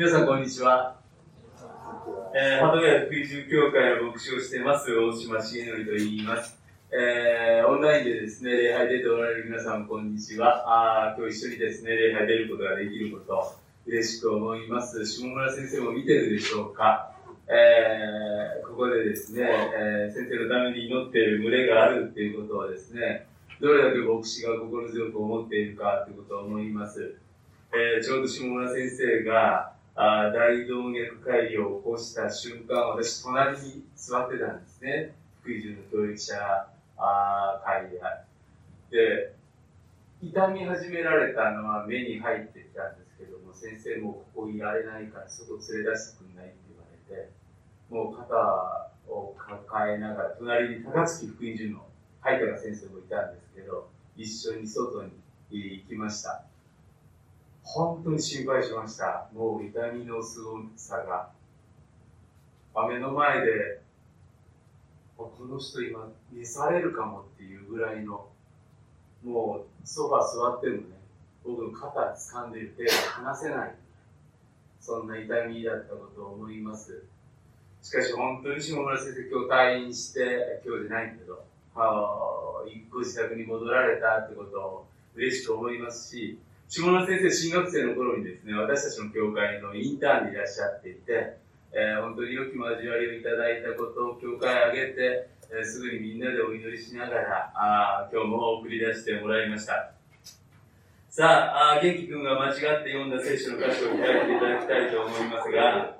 皆さん、こんにちは。えー、鳩ヶ谷福井中教会の牧師をしています、大島重則と言います。えー、オンラインでですね、礼拝出ておられる皆さん、こんにちは。あ今日一緒にですね、礼拝出ることができること、嬉しく思います。下村先生も見てるでしょうかえー、ここでですね、えー、先生のために祈っている群れがあるっていうことはですね、どれだけ牧師が心強く思っているかということを思います。えー、ちょうど下村先生があ大動脈解離を起こした瞬間、私、隣に座ってたんですね。福井中の教育者あ会で。で、痛み始められたのは目に入ってきたんですけども、先生もここいられないから外連れ出してくんないって言われて、もう肩を抱えながら、隣に高槻福井中の入田先生もいたんですけど、一緒に外に行きました。本当に心配しました。もう痛みのすごさが。目の前で、この人今、召されるかもっていうぐらいの、もうソファ座ってもね、僕の肩掴んでる手が離せない。そんな痛みだったことを思います。しかし本当に下村先生今日退院して、今日じゃないけど、ご自宅に戻られたってことを嬉しく思いますし、下村先生、新学生の頃にですね、私たちの教会のインターンにいらっしゃっていて、えー、本当に良き交わりをいただいたことを教会へ挙げて、えー、すぐにみんなでお祈りしながら、あ今日も送り出してもらいました。さあ、あ元気君が間違って読んだ聖書の箇所を開いていただきたいと思いますが、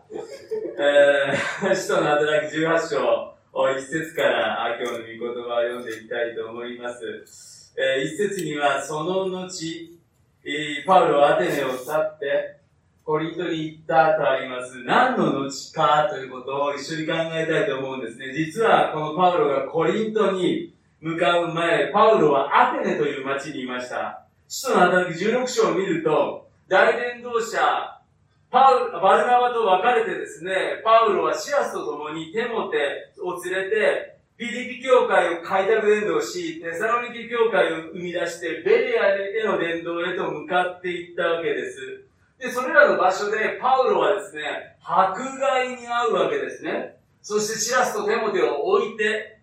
えー、使徒の働き18章を、一節から今日の御言葉を読んでいきたいと思います。えー、一節には、その後、えー、パウロはアテネを去って、コリントに行ったとあります。何の後かということを一緒に考えたいと思うんですね。実はこのパウロがコリントに向かう前、パウロはアテネという町にいました。使徒の働き16章を見ると、大伝道者、パウバルナバと別れてですね、パウロはシアスと共にテモテを連れて、ピリピ教会を開拓伝道し、テサロニキ教会を生み出して、ベレアへの伝道へと向かっていったわけです。で、それらの場所で、パウロはですね、迫害に遭うわけですね。そしてシラスとテモテを置いて、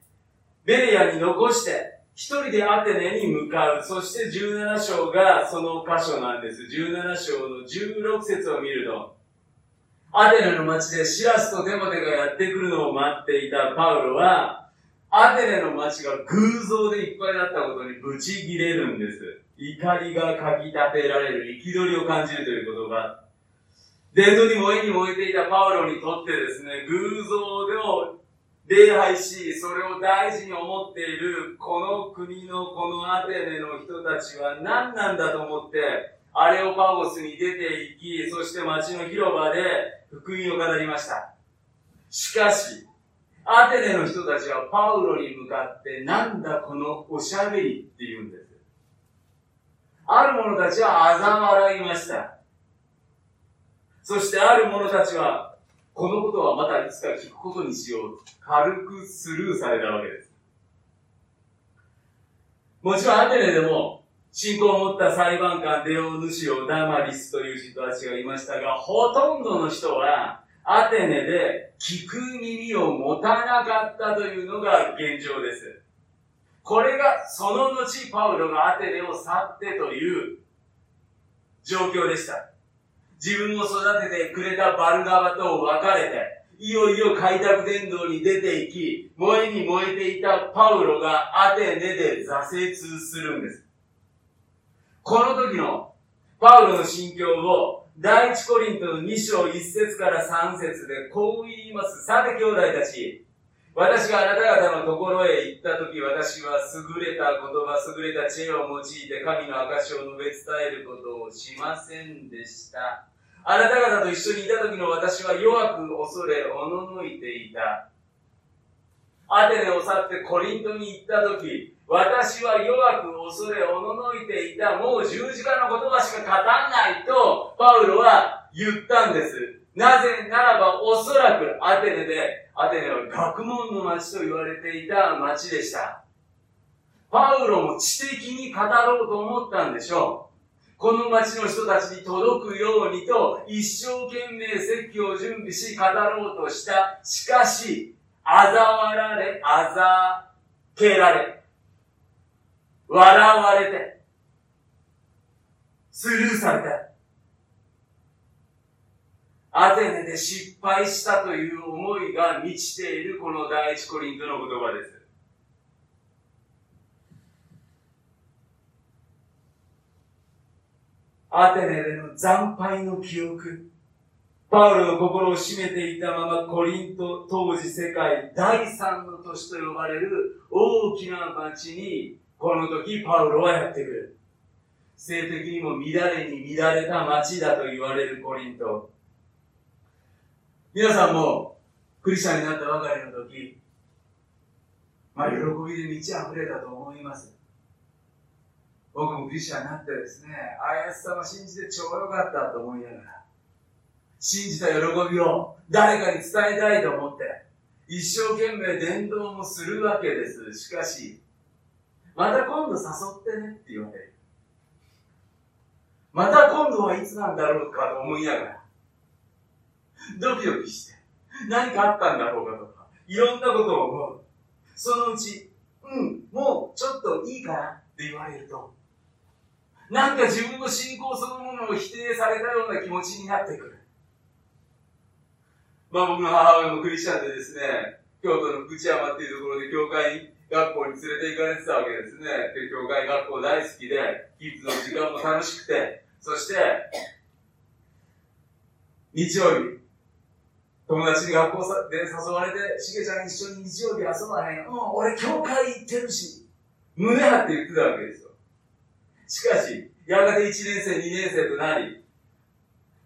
ベレアに残して、一人でアテネに向かう。そして17章がその箇所なんです。17章の16節を見ると、アテネの町でシラスとテモテがやってくるのを待っていたパウロは、アテネの町が偶像でいっぱいだったことにブチギレるんです。怒りがかき立てられる、憤りを感じるということが、伝道に燃えに燃えていたパウロにとってですね、偶像でを礼拝し、それを大事に思っている、この国のこのアテネの人たちは何なんだと思って、アレオパゴスに出て行き、そして町の広場で福音を語りました。しかし、アテネの人たちはパウロに向かって、なんだこのおしゃべりって言うんです。ある者たちは嘲笑いました。そしてある者たちはこのことはまたいつか聞くことにしよう。軽くスルーされたわけです。もちろんアテネでも、信仰を持った裁判官デオヌシオ・ダマリスという人たちがいましたが、ほとんどの人は、アテネで聞く耳を持たなかったというのが現状です。これがその後パウロがアテネを去ってという状況でした。自分を育ててくれたバルナバと別れて、いよいよ開拓伝道に出て行き、燃えに燃えていたパウロがアテネで挫折するんです。この時のパウロの心境を第一コリントの2章1節から3節でこう言います。さて兄弟たち、私があなた方のところへ行った時、私は優れた言葉、優れた知恵を用いて神の証を述べ伝えることをしませんでした。あなた方と一緒にいた時の私は弱く恐れ、おののいていた。アテネを去ってコリントに行った時、私は弱く恐れ、おののいていた。もう十字架の言葉しか語らないと、パウロは言ったんです。なぜならば、おそらくアテネで、アテネは学問の町と言われていた町でした。パウロも知的に語ろうと思ったんでしょう。この町の人たちに届くようにと一生懸命説教を準備し語ろうとした。しかし、嘲笑られ、あざけられ、笑われて、スルーされた。アテネで失敗したという思いが満ちているこの第一コリントの言葉です。アテネでの惨敗の記憶。パウロの心を占めていたままコリント当時世界第三の都市と呼ばれる大きな町にこの時パウロはやってくる。性的にも乱れに乱れた町だと言われるコリント。皆さんも、クリスチャンになったばかりの時、まあ、喜びで満ち溢れたと思います。僕もクリスチャンになってですね、あやす様信じて超良かったと思いながら、信じた喜びを誰かに伝えたいと思って、一生懸命伝道もするわけです。しかし、また今度誘ってねって言われる。また今度はいつなんだろうかと思いながら、ドキドキして、何かあったんだろうかとか、いろんなことを思う。そのうち、うん、もうちょっといいかなって言われると、なんか自分の信仰そのものを否定されたような気持ちになってくる。まあ僕の母親もクリスチャンでですね、京都の福知山っていうところで教会学校に連れて行かれてたわけですね。で、教会学校大好きで、キッズの時間も楽しくて、そして、日曜日、友達に学校で誘われて、しげちゃん一緒に日曜日遊ばへん。うん、俺教会行ってるし、胸張って言ってたわけですよ。しかし、やがて1年生、2年生となり、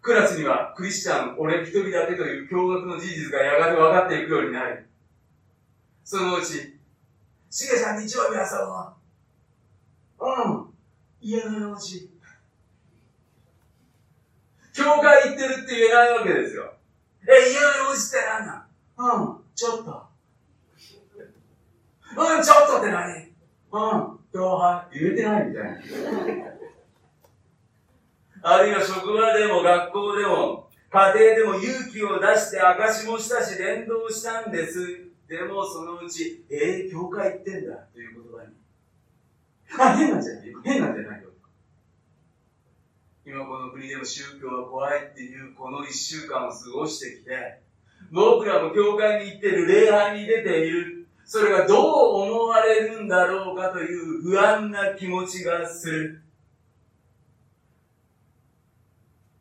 クラスにはクリスチャン、俺一人だけという驚愕の事実がやがて分かっていくようになり、そのうち、しげちゃん日曜日遊ぼう。うん。家の用事。教会行ってるって言えないわけですよ。え、家の用事って何だうん、ちょっと。うん、ちょっとって何？うん、共犯、言えてないみたいな。あるいは職場でも学校でも、家庭でも勇気を出して証もしたし伝道したんです。でもそのうち、えー、教会行ってんだという言葉に。あ、変なんじゃない変なんじゃないよ。今この国でも宗教は怖いっていうこの一週間を過ごしてきて、僕らも教会に行ってる、礼拝に出ている、それがどう思われるんだろうかという不安な気持ちがする。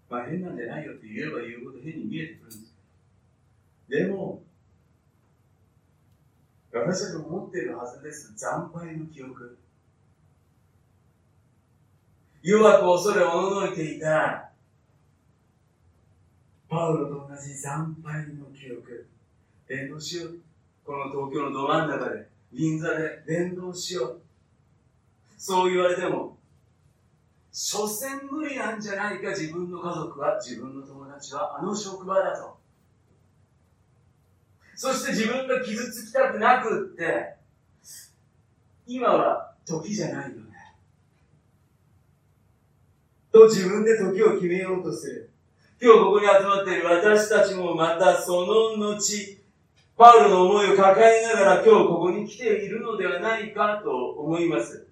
まあ変なんじゃないよって言えば言うほど変に見えてくるんですでも、私たちも持っているはずです。惨敗の記憶。弱く恐れおののいていた、パウロと同じ惨敗の記憶。伝道しよう。この東京のど真ん中で、銀座で伝道しよう。そう言われても、所詮無理なんじゃないか、自分の家族は、自分の友達は、あの職場だと。そして自分が傷つきたくなくって、今は時じゃないよね。と自分で時を決めようとする。今日ここに集まっている私たちもまたその後、パウロの思いを抱えながら今日ここに来ているのではないかと思います。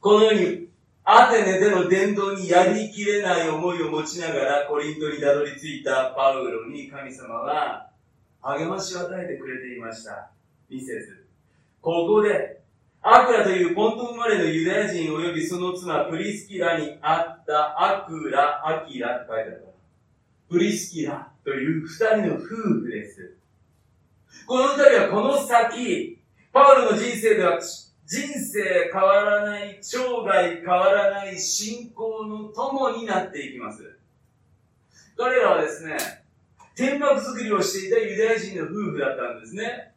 このように、アテネでの伝道にやりきれない思いを持ちながらコリントにたどり着いたパウロに神様は励ましを与えてくれていました。ミセス。ここでアクラというポント生まれのユダヤ人及びその妻プリスキラにあったアクラ、アキラって書いてある。プリスキラという二人の夫婦です。この二人はこの先、パウロの人生では人生変わらない、生涯変わらない信仰の友になっていきます。彼らはですね、天幕作りをしていたユダヤ人の夫婦だったんですね。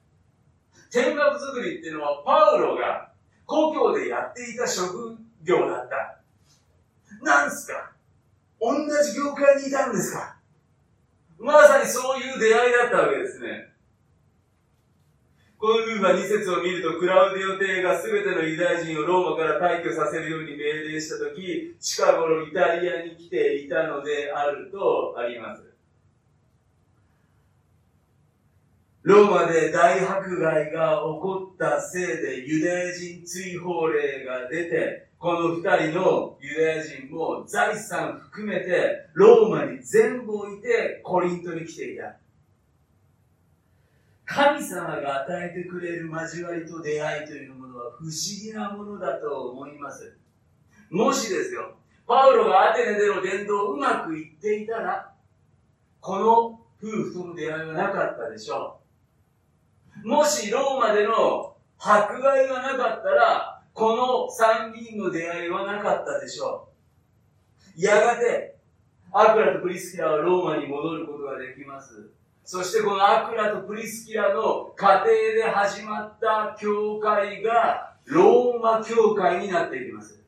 天幕作りっていうのはパウロが故郷でやっていた職業だった。なんすか？同じ業界にいたんですか？まさにそういう出会いだったわけですね。この部分は2節を見ると、クラウディオ帝が全てのユダヤ人をローマから退去させるように命令したとき、近頃イタリアに来ていたのであるとあります。ローマで大迫害が起こったせいでユダヤ人追放令が出て、この二人のユダヤ人も財産含めてローマに全部置いてコリントに来ていた。神様が与えてくれる交わりと出会いというものは不思議なものだと思います。もしですよ、パウロがアテネでの伝道うまくいっていたら、この夫婦との出会いはなかったでしょう。もしローマでの迫害がなかったら、この三人の出会いはなかったでしょう。やがて、アクラとプリスキラはローマに戻ることができます。そしてこのアクラとプリスキラの家庭で始まった教会がローマ教会になっていきます。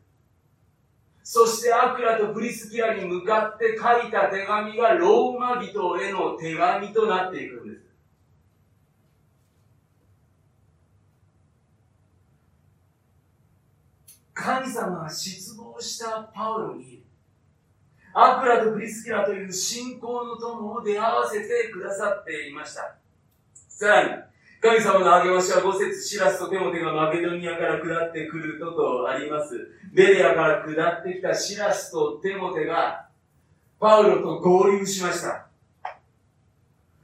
そしてアクラとプリスキラに向かって書いた手紙がローマ人への手紙となっていくんです。神様が失望したパウロに、アクラとプリスキラという信仰の友を出会わせてくださっていました。さらに、神様の励ましは5節シラスとテモテがマケドニアから下ってくるととあります。ベレアから下ってきたシラスとテモテが、パウロと合流しました。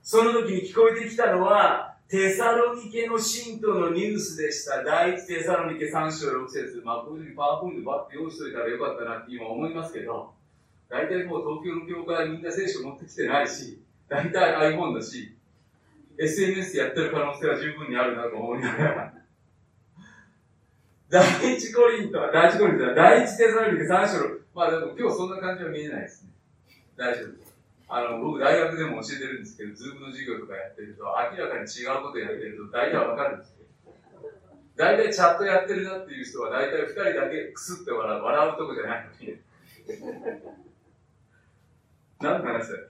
その時に聞こえてきたのは、テサロニケの信徒のニュースでした。第一テサロニケ3章6節まあ、こういうふうにパワーポイントバッて用意しといたらよかったなって今思いますけど、大体もう東京の教会はみんな聖書持ってきてないし、大体 iPhone だし、SNS やってる可能性は十分にあるなと思いながら。第一コリントは、第一コリントは、第一テサロニケ3章6まあでも今日そんな感じは見えないですね。大丈夫です。あの、僕大学でも教えてるんですけど、ズームの授業とかやってると、明らかに違うことやってると大体わかるんですよ。大体チャットやってるなっていう人は大体二人だけクスって笑う、笑うとこじゃないのに。何の話だよ。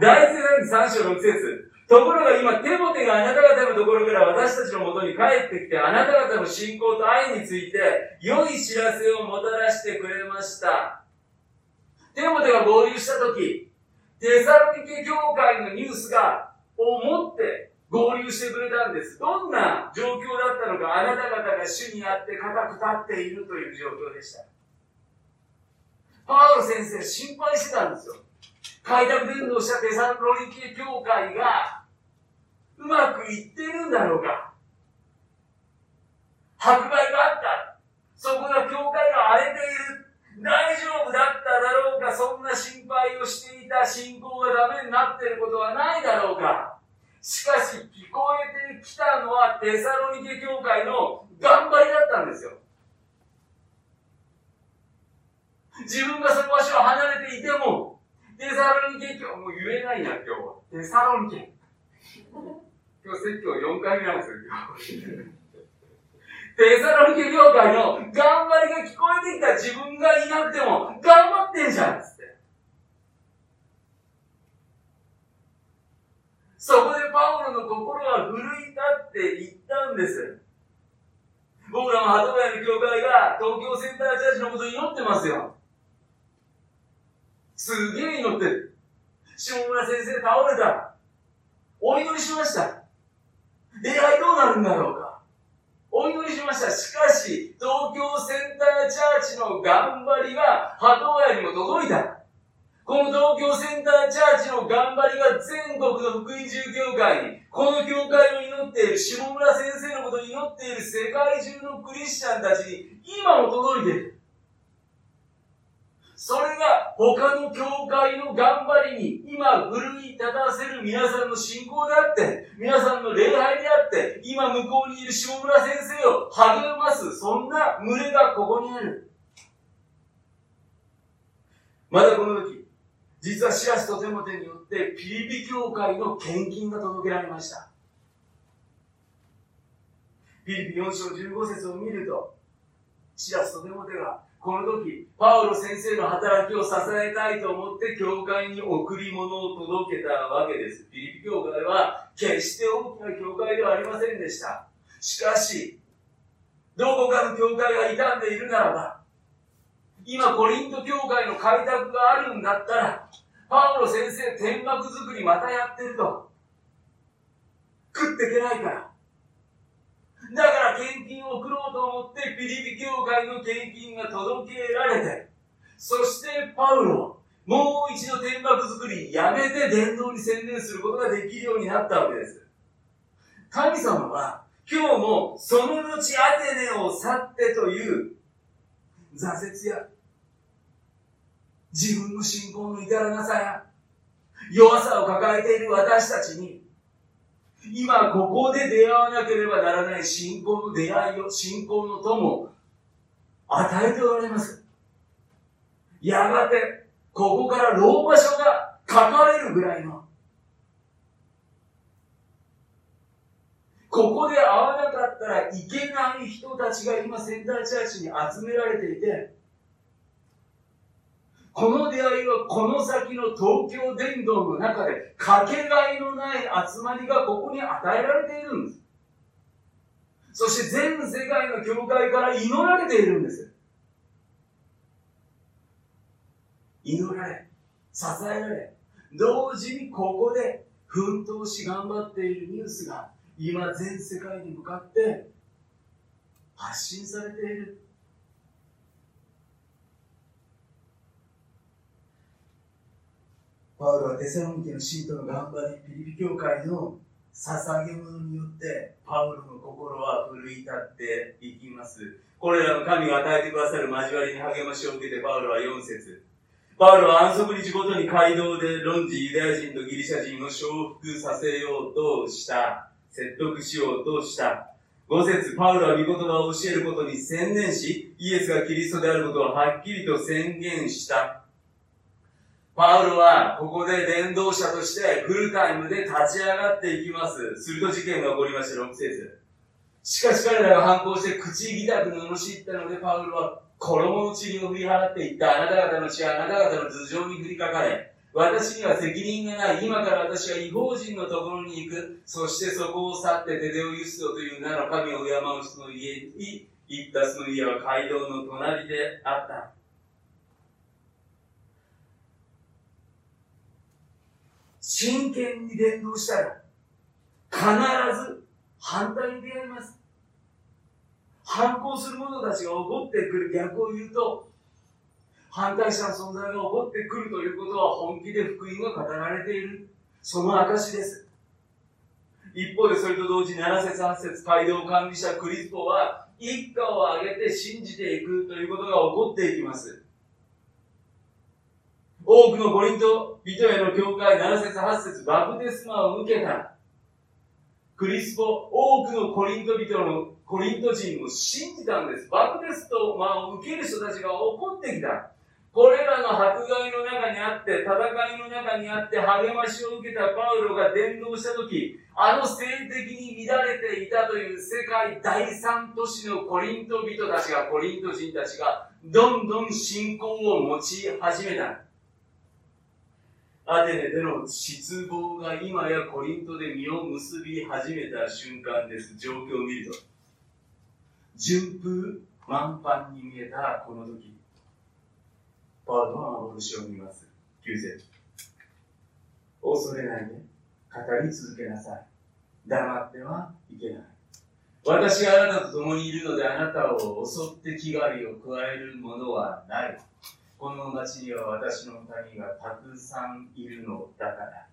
第一世代3章6節ところが今、テモテがあなた方のところから私たちのもとに帰ってきて、あなた方の信仰と愛について、良い知らせをもたらしてくれました。テモテが合流したとき、テサロニケ教会のニュースが、を持って合流してくれたんです。どんな状況だったのか、あなた方が主にあって固く立っているという状況でした。パウロ先生心配してたんですよ。開拓伝道したテサロニケ教会がうまくいってるんだろうか迫害があった。そこが教会が荒れている。大丈夫だっただろうかそんな心配をしていた信仰がダメになってることはないだろうかしかし聞こえてきたのはテサロニケ教会の頑張りだったんですよ。自分がその場所を離れていても、テサロニケ教、もう言えないな、今日は。テサロニケ。今日説教4回目なんですよ、今日。テサロニケ業界の頑張りが聞こえてきた自分がいなくても頑張ってんじゃんつって。そこでパウロの心は奮い立って言ったんです。僕らも鳩ヶ谷の教会が東京センターチャージのこと祈ってますよ。すげえ祈ってる。下村先生倒れた。お祈りしました。礼拝どうなるんだろうか。お祈りしました。しかし、東京センターチャーチの頑張りが鳩屋にも届いた。この東京センターチャーチの頑張りが全国の福音中教会に、この教会を祈っている、下村先生のことを祈っている世界中のクリスチャンたちに今も届いている。それが他の教会の頑張りに今奮い立たせる皆さんの信仰であって、皆さんの礼拝であって、今向こうにいる下村先生を励ます、そんな群れがここにある。まだこの時、実はシラスとテモテによってピリピ教会の献金が届けられました。ピリピ4章15節を見ると、シラスとテモテがこの時、パウロ先生の働きを支えたいと思って教会に贈り物を届けたわけです。ピリピ教会は決して大きな教会ではありませんでした。しかし、どこかの教会が傷んでいるならば、今コリント教会の開拓があるんだったら、パウロ先生天幕作りまたやってると。食っていけないから。だから献金を送ろうと思ってピリピ教会の献金が届けられて、そしてパウロ、もう一度天幕作りやめて伝道に専念することができるようになったわけです。神様は今日もその後アテネを去ってという挫折や自分の信仰の至らなさや弱さを抱えている私たちに今ここで出会わなければならない信仰の出会いを、信仰の友を与えておられます。やがて、ここからローマ書が書かれるぐらいの、ここで会わなかったらいけない人たちが今仙台チャーチに集められていて、この出会いはこの先の東京伝道の中でかけがえのない集まりがここに与えられているんです。そして全世界の教会から祈られているんです。祈られ、支えられ、同時にここで奮闘し頑張っているニュースが今全世界に向かって発信されている。パウロはテサロニケの信徒の頑張り、ピリピ教会の捧げ物によって、パウロの心は奮い立っていきます。これらの神が与えてくださる交わりに励ましを受けて、パウロは4節パウロは安息日ごとに街道で論じユダヤ人とギリシャ人を承服させようとした。説得しようとした。5節パウロは御言葉を教えることに専念し、イエスがキリストであることをはっきりと宣言した。パウロはここで伝道者としてフルタイムで立ち上がっていきます。すると事件が起こりました、6節しかし彼らが反抗して口ぎたく罵ったので、パウロは衣の塵を振り払っていった。あなた方の血はあなた方の頭上に降りかかれ。私には責任がない。今から私は違法人のところに行く。そしてそこを去ってデデオユストという名の神を敬う人の家に行ったその家は街道の隣であった。真剣に伝道したら、必ず反対に出会います。反抗する者たちが起こってくる逆を言うと、反対者の存在が起こってくるということは本気で福音が語られている。その証です。一方でそれと同時に7節8節街道管理者クリスポは一家を挙げて信じていくということが起こっていきます。多くのコリント人への教会7節8節バプテスマを受けた。クリスポ、多くのコリント人のコリント人を信じたんです。バプテスマを受ける人たちが起こってきた。これらの迫害の中にあって、戦いの中にあって励ましを受けたパウロが伝道した時、あの性的に乱れていたという世界第三都市のコリント人たちが、コリント人たちが、どんどん信仰を持ち始めた。アテネでの失望が今やコリントで実を結び始めた瞬間です。状況を見ると。順風満帆に見えたこの時、パウロは幻を見ます。9節恐れないで、語り続けなさい。黙ってはいけない。私があなたと共にいるのであなたを襲って気狩りを加えるものはない。この町には私の民がたくさんいるのだから。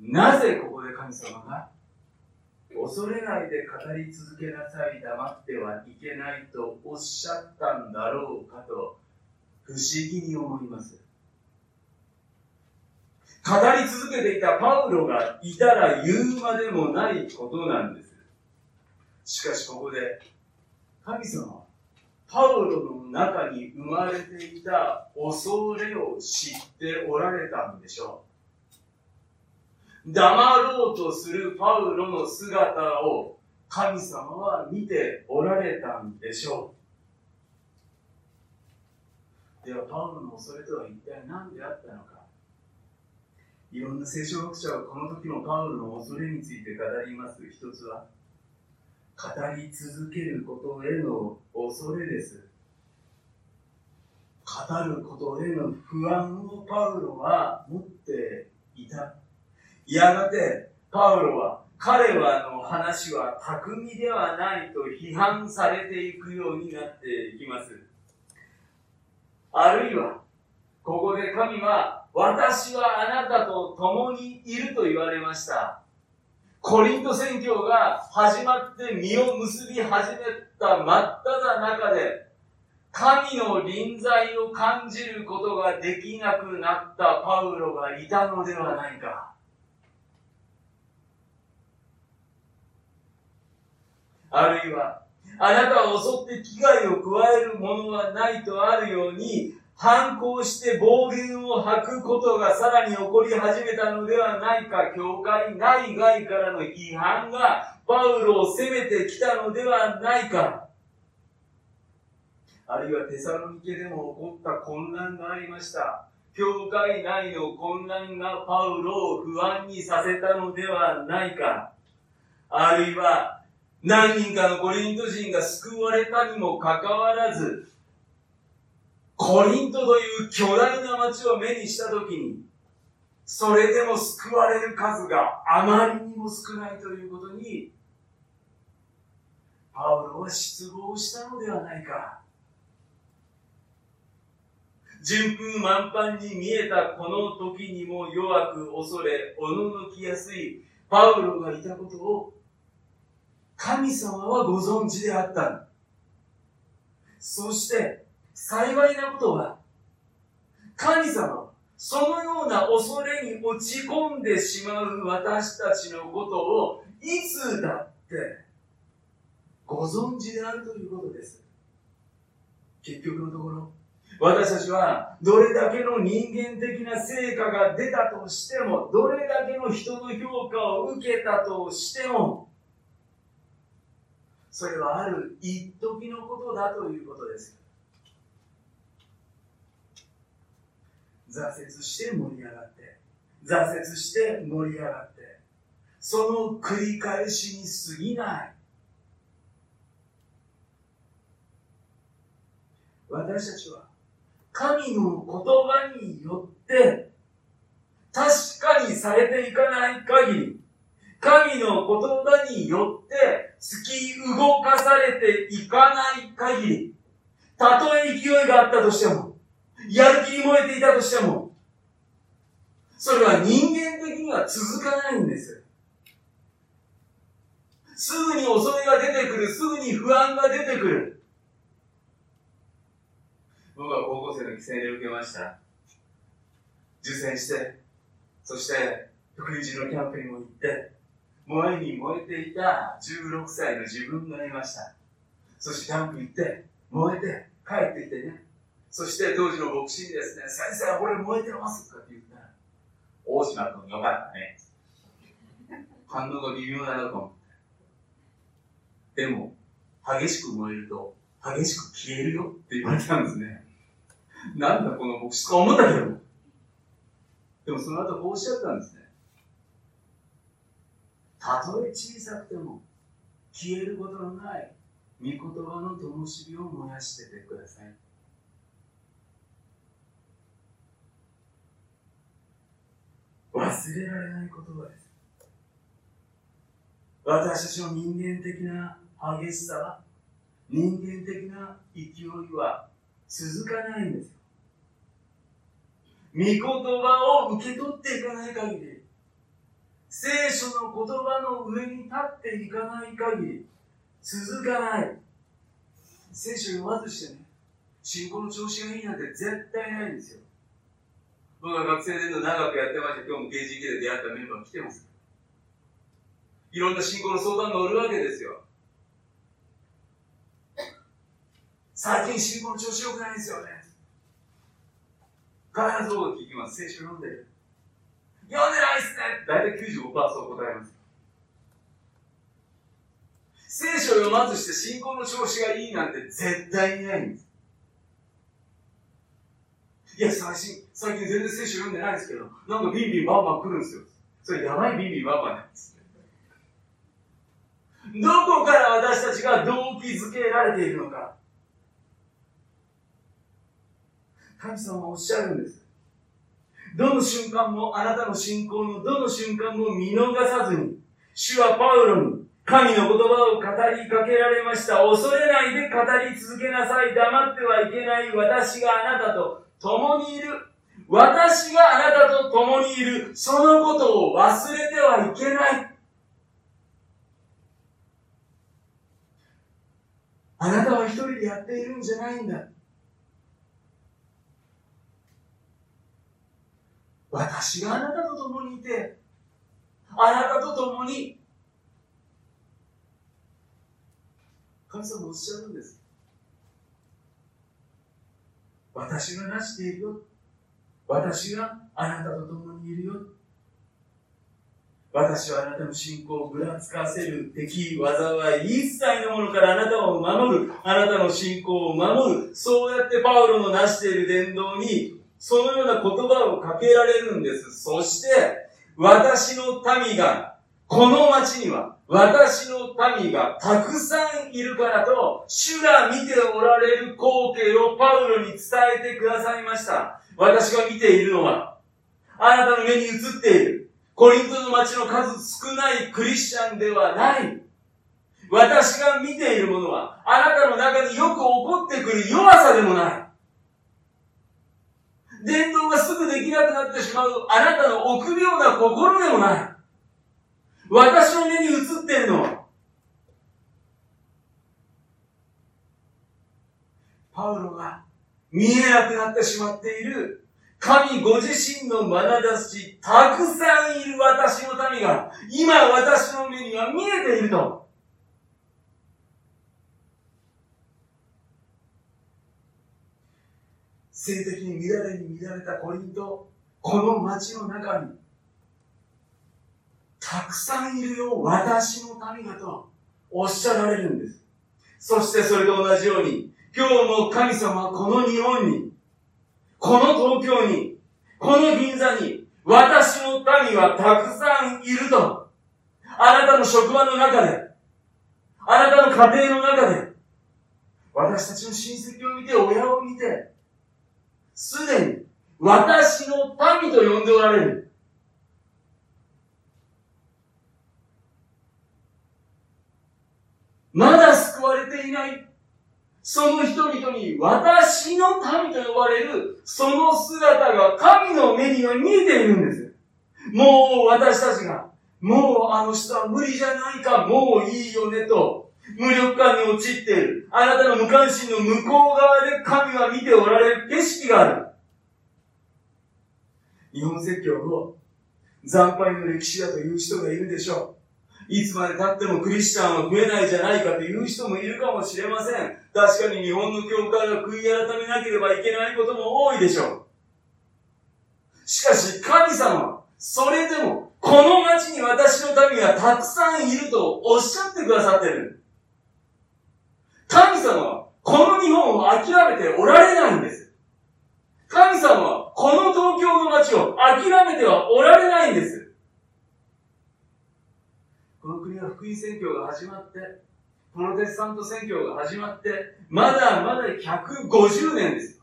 なぜここで神様が？恐れないで語り続けなさい、黙ってはいけないとおっしゃったんだろうかと不思議に思います。語り続けていたパウロがいたら言うまでもないことなんです。しかしここで神様はパウロの中に生まれていた恐れを知っておられたんでしょう。黙ろうとするパウロの姿を神様は見ておられたんでしょう。では、パウロの恐れとは一体何であったのか。いろんな聖書学者はこの時のパウロの恐れについて語ります。一つは、語り続けることへの恐れです。語ることへの不安をパウロは持っていた。やがて、パウロは、彼はの話は巧みではないと批判されていくようになっていきます。あるいは、ここで神は、私はあなたと共にいると言われました。コリント宣教が始まって実を結び始めた真っ只中で、神の臨在を感じることができなくなったパウロがいたのではないか。あるいは、あなたを襲って危害を加えるものはないとあるように、反抗して暴言を吐くことがさらに起こり始めたのではないか、教会内外からの批判がパウロを責めてきたのではないか。あるいはテサロニケでも起こった混乱がありました。教会内の混乱がパウロを不安にさせたのではないか。あるいは何人かのコリント人が救われたにもかかわらず、コリントという巨大な町を目にしたときに、それでも救われる数があまりにも少ないということに、パウロは失望したのではないか。順風満帆に見えたこの時にも弱く恐れ、おののきやすいパウロがいたことを神様はご存知であった。そして、幸いなことは、神様は、そのような恐れに落ち込んでしまう私たちのことを、いつだって、ご存知であるということです。結局のところ、私たちはどれだけの人間的な成果が出たとしても、どれだけの人の評価を受けたとしても、それはある一時のことだということです。挫折して盛り上がって、挫折して盛り上がって、その繰り返しに過ぎない。私たちは神の言葉によって確かにされていかない限り、神の言葉によって突き動かされていかない限り、たとえ勢いがあったとしても、やる気に燃えていたとしても、それは人間的には続かないんです。すぐに恐れが出てくる、すぐに不安が出てくる。僕は高校生の規制で受けました。受選して、そして、福音人のキャンプにも行って、燃えに燃えていた16歳の自分がいました。そしてキャンプ行って、燃えて、帰ってきてね。そして当時の牧師にですね、先生、俺燃えてますとかって言ったら、大島君よかったね。反応が微妙だなと思って。でも、激しく燃えると、激しく消えるよって言われたんですね。なんだこの牧師か思ったけど。でもその後こうおっしゃったんですね。たとえ小さくても消えることのない御言葉の灯火を燃やしててください。忘れられない言葉です。私たちの人間的な激しさは、人間的な勢いは続かないんですよ。御言葉を受け取っていかない限り、聖書の言葉の上に立っていかない限り続かない。聖書読まずしてね、信仰の調子がいいなんて絶対ないんですよ。僕は学生で長くやってました。今日も KGK で出会ったメンバー来てます。いろんな信仰の相談がおるわけですよ。最近信仰の調子良くないんですよね。必ず僕聞きます。聖書読んでる。読んでないっすね大体95%そう答えます。聖書を読まずして信仰の調子がいいなんて絶対にないんです。いや、最近、最近全然聖書読んでないですけど、なんかビンビンバンバン来るんですよ。それやばいビンビンバンバンなんです。どこから私たちが動機づけられているのか。神様はおっしゃるんです。どの瞬間も、あなたの信仰のどの瞬間も見逃さずに、主はパウロに神の言葉を語りかけられました。恐れないで語り続けなさい。黙ってはいけない。私があなたと共にいる。私があなたと共にいる。そのことを忘れてはいけない。あなたは一人でやっているんじゃないんだ。私があなたと共にいて、あなたと共に、神様おっしゃるんです。私がなしているよ。私があなたと共にいるよ。私はあなたの信仰をぐらつかせる敵、災い、一切のものからあなたを守る、あなたの信仰を守る。そうやってパウロの成している伝道にそのような言葉をかけられるんです。そして、私の民が、この町には、私の民がたくさんいるからと、主が見ておられる光景をパウロに伝えてくださいました。私が見ているのは、あなたの目に映っている、コリントの町の数少ないクリスチャンではない。私が見ているものは、あなたの中によく起こってくる弱さでもない。伝道がすぐできなくなってしまうあなたの臆病な心でもない。私の目に映っているのは、パウロが見えなくなってしまっている神ご自身の眼差し、たくさんいる私の民が、今私の目には見えていると。性的に乱れに乱れたコリント、この町の中に、たくさんいるよ、私の民がとおっしゃられるんです。そしてそれと同じように、今日も神様はこの日本に、この東京に、この銀座に、私の民はたくさんいると。あなたの職場の中で、あなたの家庭の中で、私たちの親戚を見て、親を見て、すでに私の民と呼んでおられる。まだ救われていない。その人々に私の民と呼ばれる、その姿が神の目には見えているんです。もう私たちが、もうあの人は無理じゃないか、もういいよねと、無力感に陥っている。あなたの無関心の向こう側で神は見ておられる景色がある。日本説教を惨敗の歴史だという人がいるでしょう。いつまで経ってもクリスチャンは増えないじゃないかという人もいるかもしれません。確かに日本の教会が悔い改めなければいけないことも多いでしょう。しかし神様は、それでも、この町に私の民がたくさんいるとおっしゃってくださってる。神様はこの日本を諦めておられないんです。神様はこの東京の街を諦めてはおられないんです。この国は福音宣教が始まって、プロテスタント宣教が始まって、まだまだ150年です。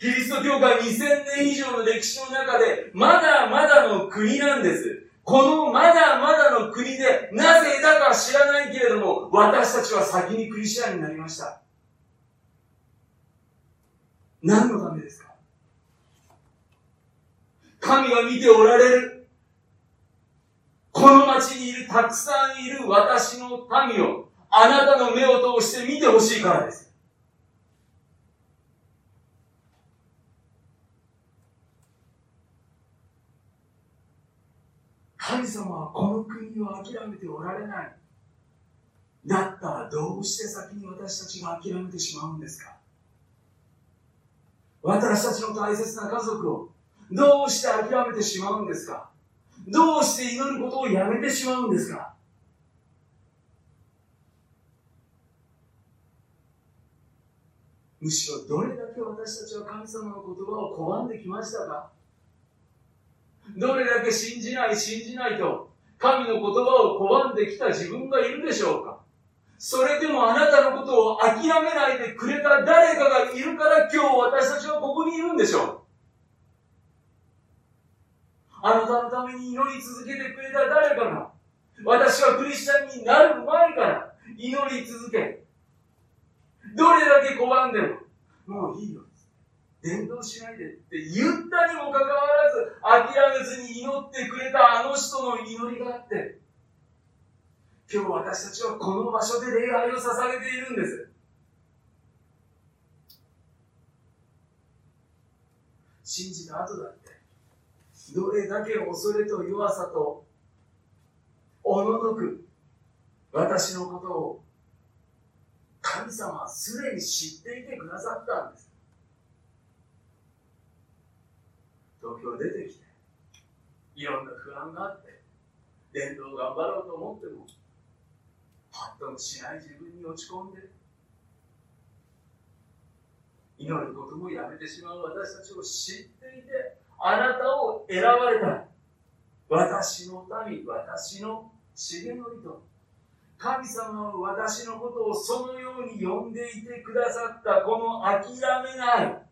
キリスト教会2000年以上の歴史の中で、まだまだの国なんです。このまだまだの国で、なぜだか知らないけれども、私たちは先にクリスチャンになりました。何のためですか？神が見ておられる。この町にいる、たくさんいる私の民を、あなたの目を通して見てほしいからです。神様はこの国を諦めておられない。だったらどうして先に私たちが諦めてしまうんですか？私たちの大切な家族をどうして諦めてしまうんですか？どうして祈ることをやめてしまうんですか？むしろどれだけ私たちは神様の言葉を拒んできましたか？どれだけ信じない信じないと神の言葉を拒んできた自分がいるでしょうか？それでもあなたのことを諦めないでくれた誰かがいるから今日私たちはここにいるんでしょう。あなたのために祈り続けてくれた誰かが、私はクリスチャンになる前から祈り続け、どれだけ拒んでも、もういいよ。伝道しないでって言ったにもかかわらず、諦めずに祈ってくれたあの人の祈りがあって、今日私たちはこの場所で礼拝を捧げているんです。信じた後だって、どれだけ恐れと弱さと、おののく私のことを神様はすでに知っていてくださったんです。東京出てきて、いろんな不安があって、伝道頑張ろうと思っても、パッともしない自分に落ち込んで、祈ることもやめてしまう。私たちを知っていて、あなたを選ばれた。私の民、私の重則と、神様は私のことをそのように呼んでいてくださった。この諦めない。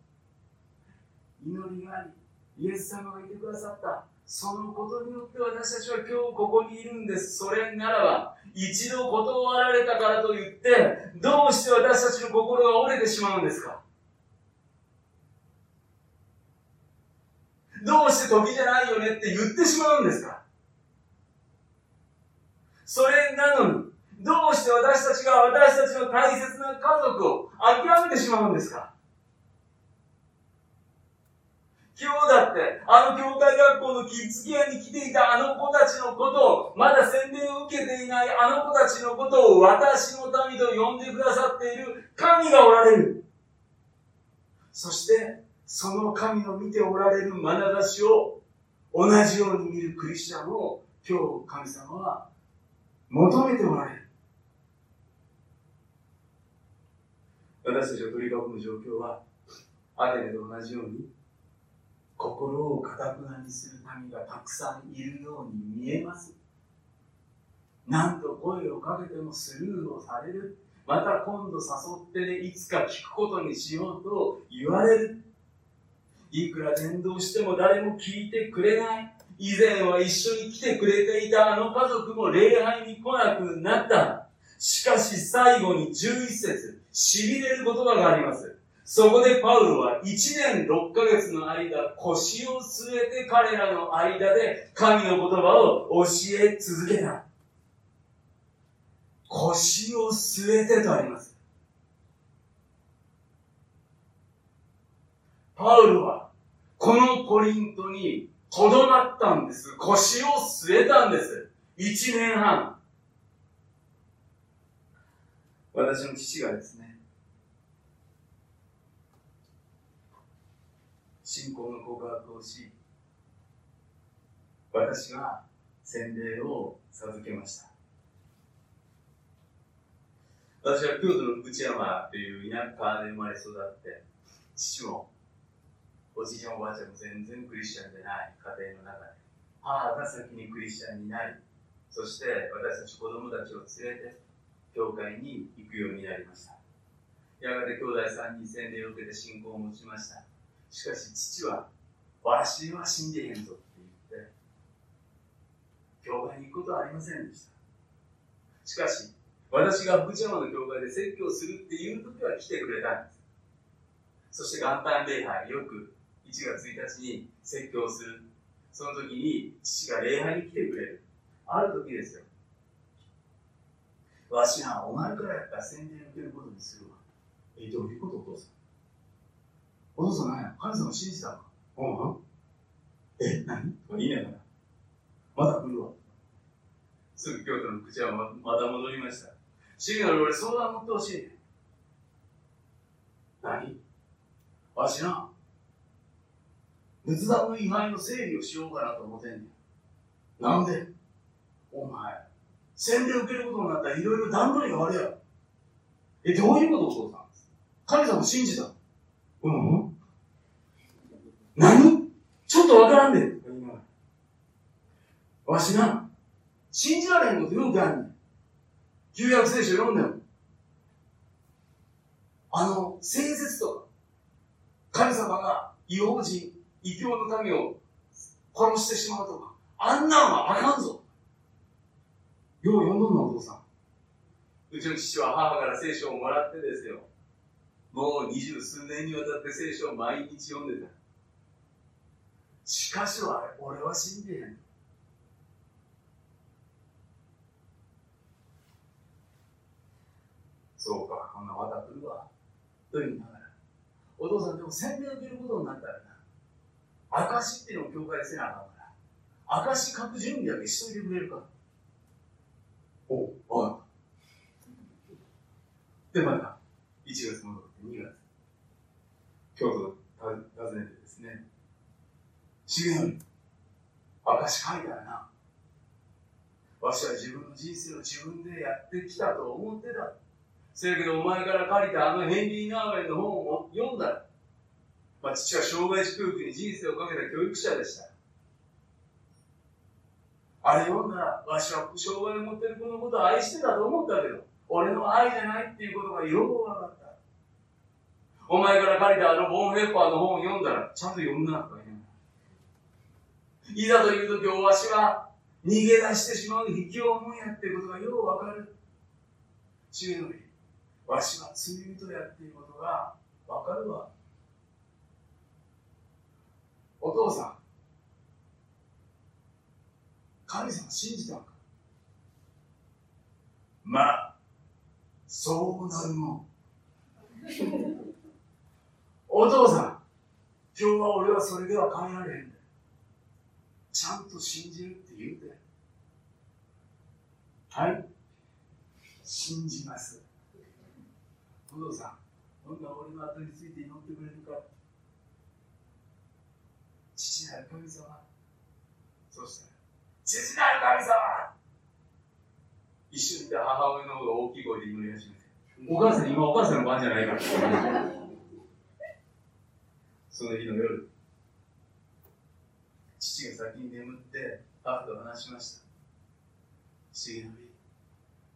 祈りがあり、イエス様がいてくださった。そのことによって私たちは今日ここにいるんです。それならば、一度断られたからといって、どうして私たちの心が折れてしまうんですか？どうして時じゃないよねって言ってしまうんですか？それなのに、どうして私たちが私たちの大切な家族を諦めてしまうんですか？今日だって、あの教会学校のキッズケアに来ていたあの子たちのことを、まだ洗礼を受けていないあの子たちのことを私の民と呼んでくださっている神がおられる。そして、その神の見ておられる眼差しを同じように見るクリスチャンを今日神様は求めておられる。私たちを取り囲む状況は、アテネと同じように心をかたくなにする民がたくさんいるように見えます。何度声をかけてもスルーをされる。また今度誘ってね、いつか聞くことにしようと言われる。いくら伝道しても誰も聞いてくれない。以前は一緒に来てくれていたあの家族も礼拝に来なくなった。しかし最後に11節、痺れる言葉があります。そこでパウロは1年6ヶ月の間、腰を据えて彼らの間で神の言葉を教え続けた。腰を据えてとあります。パウロは、このコリントにとどまったんです。腰を据えたんです。1年半。私の父がですね、信仰の告白をし、私が洗礼を授けました。私は京都の内山という田舎で生まれ育って、父もおじいちゃんおばあちゃんも全然クリスチャンでない家庭の中で、母が先にクリスチャンになり、そして私たち子供たちを連れて、教会に行くようになりました。やがて兄弟3人洗礼を受けて信仰を持ちました。しかし父は、わしは信じへんぞって言って、教会に行くことはありませんでした。しかし、私が福知山の教会で説教するっていう時は来てくれたんです。そして元旦礼拝、よく1月1日に説教する。その時に父が礼拝に来てくれる。ある時ですよ。わしがお前からやったら宣伝を受けることにするわ。え、どういうことお父さん？お父さん何や？神様信じたの？うんえ、何？とか言いながら、まだ来るわ。すぐ京都の口はままた戻りました。主義の俺相談乗ってほしい。何？わしな、仏壇の位牌の整理をしようかなと思ってんねん。なんで？お前、洗礼受けることになったらいろいろ段取りが悪いやろ。え、どういうことお父さん？神様信じた。うん何？ちょっとわからんで。わしな、信じられんことよくあるね。旧約聖書読んでも。あの、聖説とか、神様が異邦人、異教の民を殺してしまうとか、あんなんはあかんぞ。よう読んどんの、お父さん。うちの父は母から聖書をもらってですよ。もう二十数年にわたって聖書を毎日読んでた。しかしは、俺は信じへん。そうか、こんな渡ってるわ。と言いながら。お父さんでも洗礼を受けることになったらな。証っていうのを教会でせなあかんから。証書く準備だけしといてくれるか。お、わかった。で、また、1月戻って2月。京都訪ねてですね。重則、証書いたらな。わしは自分の人生を自分でやってきたと思ってた。せやけどお前から借りたあのヘンリー・ナーウェンの本を読んだら、まあ、父は障害児教育に人生をかけた教育者でした。あれ読んだら、わしは障害を持ってる子のことを愛してたと思ったけど、俺の愛じゃないっていうことがよく分かった。お前から借りたあのボン・ヘッパーの本を読んだら、ちゃんと読んだとか言ういざという時、わしは逃げ出してしまう卑怯者やってことがよう分かる。重則、わしは罪人やっていうことがわかるわ。お父さん、神様信じたのか？まあ、そうなるもん。お父さん、今日は俺はそれでは変えられへん。ちゃんと信じるって言うて。はい信じます。お父さん、どんな俺の後について祈ってくれるか。父なる神様。そしたら、父なる神様一緒にいた母親の方が大きい声で祈り始めて。お母さん、今お母さんの番じゃないから。その日の夜、父が先に眠って母と話しました。不思議な日、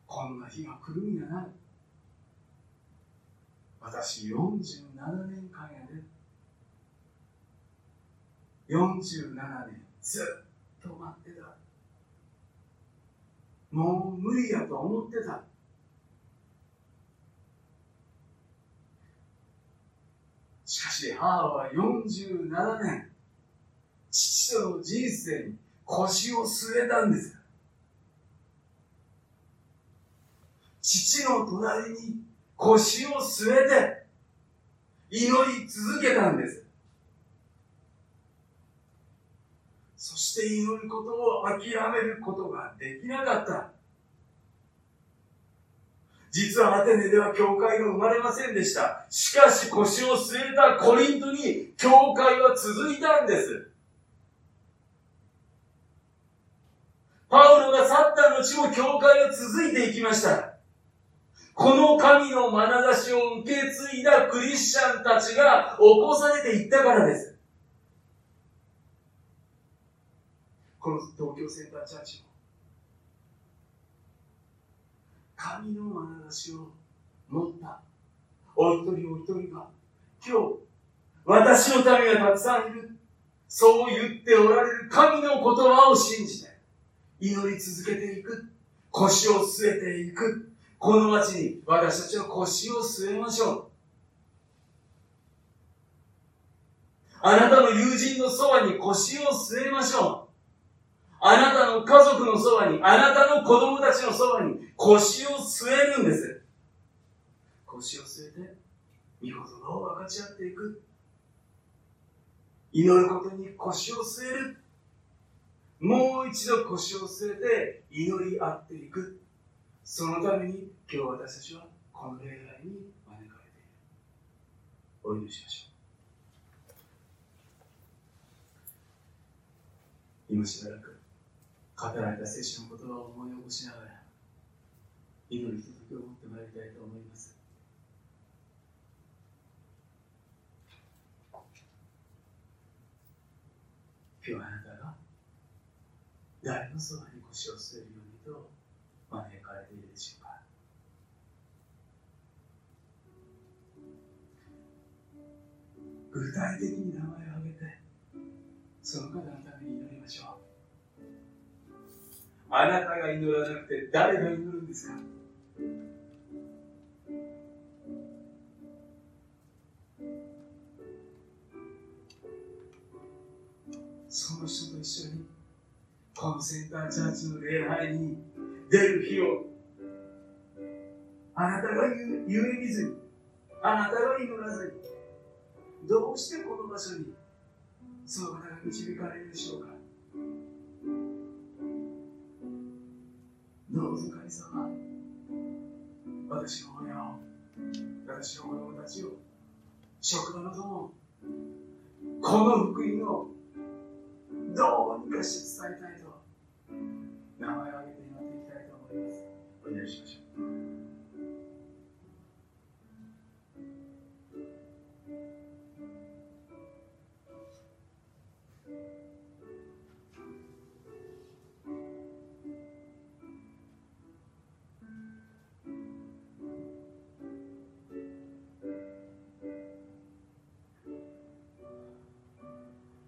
こんな日が来るんやない。私47年間やで。47年ずっと待ってた。もう無理やと思ってた。しかし母は47年、父との人生に腰を据えたんです。父の隣に腰を据えて祈り続けたんです。そして祈ることを諦めることができなかった。実はアテネでは教会が生まれませんでした。しかし腰を据えたコリントに教会は続いたんです。パウロが去った後も教会は続いていきました。この神の眼差しを受け継いだクリスチャンたちが起こされていったからです。この東京センターチャーチも、神の眼差しを持ったお一人お一人が、今日、私のためがたくさんいる。そう言っておられる神の言葉を信じて、祈り続けていく。腰を据えていく。この町に私たちは腰を据えましょう。あなたの友人のそばに腰を据えましょう。あなたの家族のそばに、あなたの子供たちのそばに腰を据えるんです。腰を据えて、御言葉を分かち合っていく。祈ることに腰を据える。もう一度腰を据えて祈り合っていく。そのために今日私たちはこの礼拝に招かれている。お祈りしましょう。今しばらく語られた聖書の言葉を思い起こしながら祈り続とを持ってまいりたいと思います。今日あなた誰のそばに腰を据えるようにと招かれているでしょうか具体的に名前を挙げてその方のために祈りましょう。あなたが祈らなくて誰が祈るんですか？その人と一緒にこのセンターチャーチの礼拝に出る日を。あなたが言うみずにあなたが祈らずにどうしてこの場所にその方が導かれるでしょうか。どうぞ神様。私の親を私の子供たちを職場の友をこの福音をどうにかして伝えたいと名前を挙げて祈っていきたいと思いますお祈りしましょう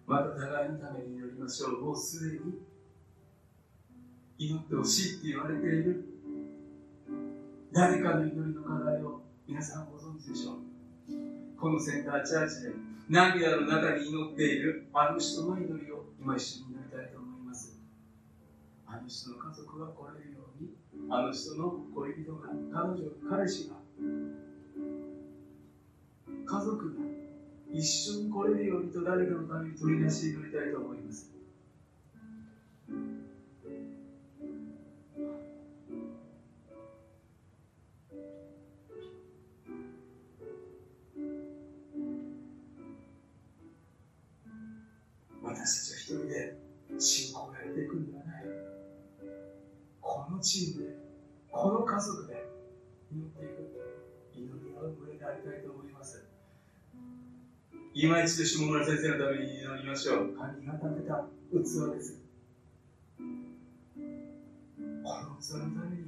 また互いのために祈りましょう。もうすでに祈ってほしいって言われている誰かの祈りの課題を皆さんご存知でしょう？このセンターチャーチで涙の中に祈っているあの人の祈りを今一緒に祈りたいと思います。あの人の家族が来れるように、あの人の恋人が、彼女、彼氏が、家族が、一緒に来れるようにと誰かのために取り出して祈りたいと思います。人で信仰をやっていくんではない。このチームで、この家族で祈っていく。祈り合う群れでありたいと思います。今一度下村先生のために祈りましょう。神が立てた器です。この器のために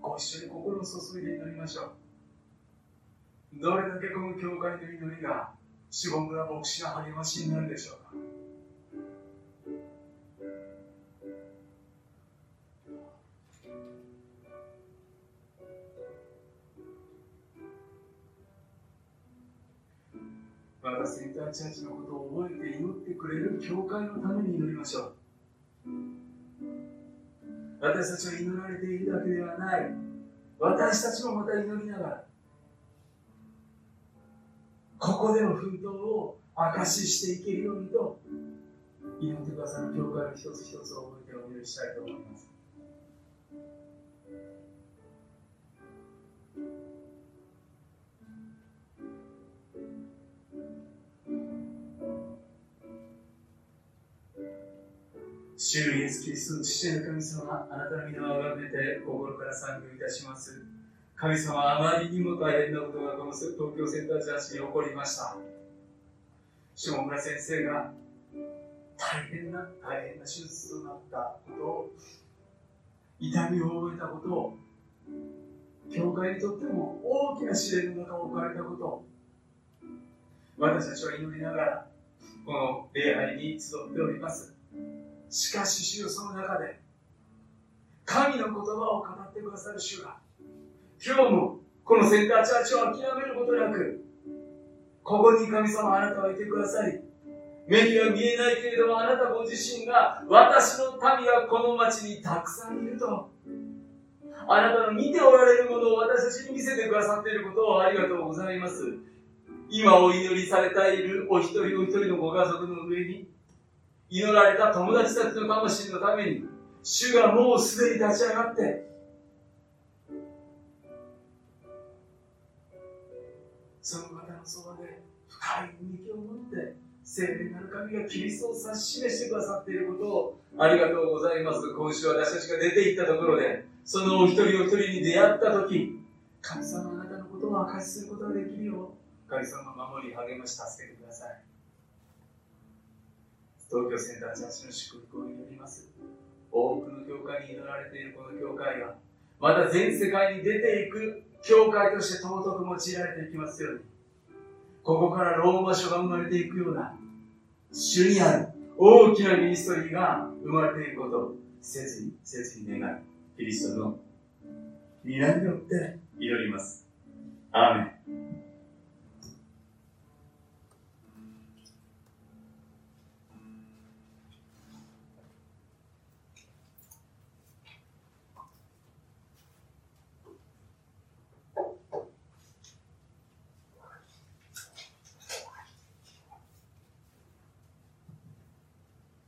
ご一緒に心を注いで祈りましょう。どれだけこの教会の祈りが下村牧師の励ましになるでしょうか。またセンターチャーチのことを覚えて祈ってくれる教会のために祈りましょう。私たちは祈られているだけではない。私たちもまた祈りながらここでの奮闘を証ししていけるようにと祈ってくださる教会の一つ一つを覚えてお祈りしたいと思います。主イエスキリストの父なる神様、あなたの皆をあがめて心から賛美いたします。神様、あまりにも大変なことがこの東京センターチャーチに起こりました。下村先生が大変な、大変な手術となったことを、痛みを覚えたことを、教会にとっても大きな試練の中を置かれたことを、私たちは祈りながら、この礼拝に集っております。しかし主よその中で神の言葉を語ってくださる主が今日もこのセンターチャーチを諦めることなくここに神様あなたはいてくださり目には見えないけれどもあなたご自身が私の民がこの町にたくさんいるとあなたの見ておられるものを私たちに見せてくださっていることをありがとうございます。今お祈りされているお一人お一人のご家族の上に祈られた友達たちの魂のために、主がもうすでに立ち上がって、その方のそばで深い人気を持って、聖霊なる神がキリストを指し示してくださっていることをありがとうございます。今週私たちが出て行ったところで、そのお一人お一人に出会ったとき、神様あなたのことを明かしすることができるよう、神様守り励まし助けてください。東京センターチャーチの祝福を祈ります。多くの教会に祈られているこの教会が、また全世界に出ていく教会として尊く用いられていきますように、ここからローマ書が生まれていくような、主にある大きなミニストリーが生まれていることを切に、切に願い、キリストの皆によって祈ります。アーメン。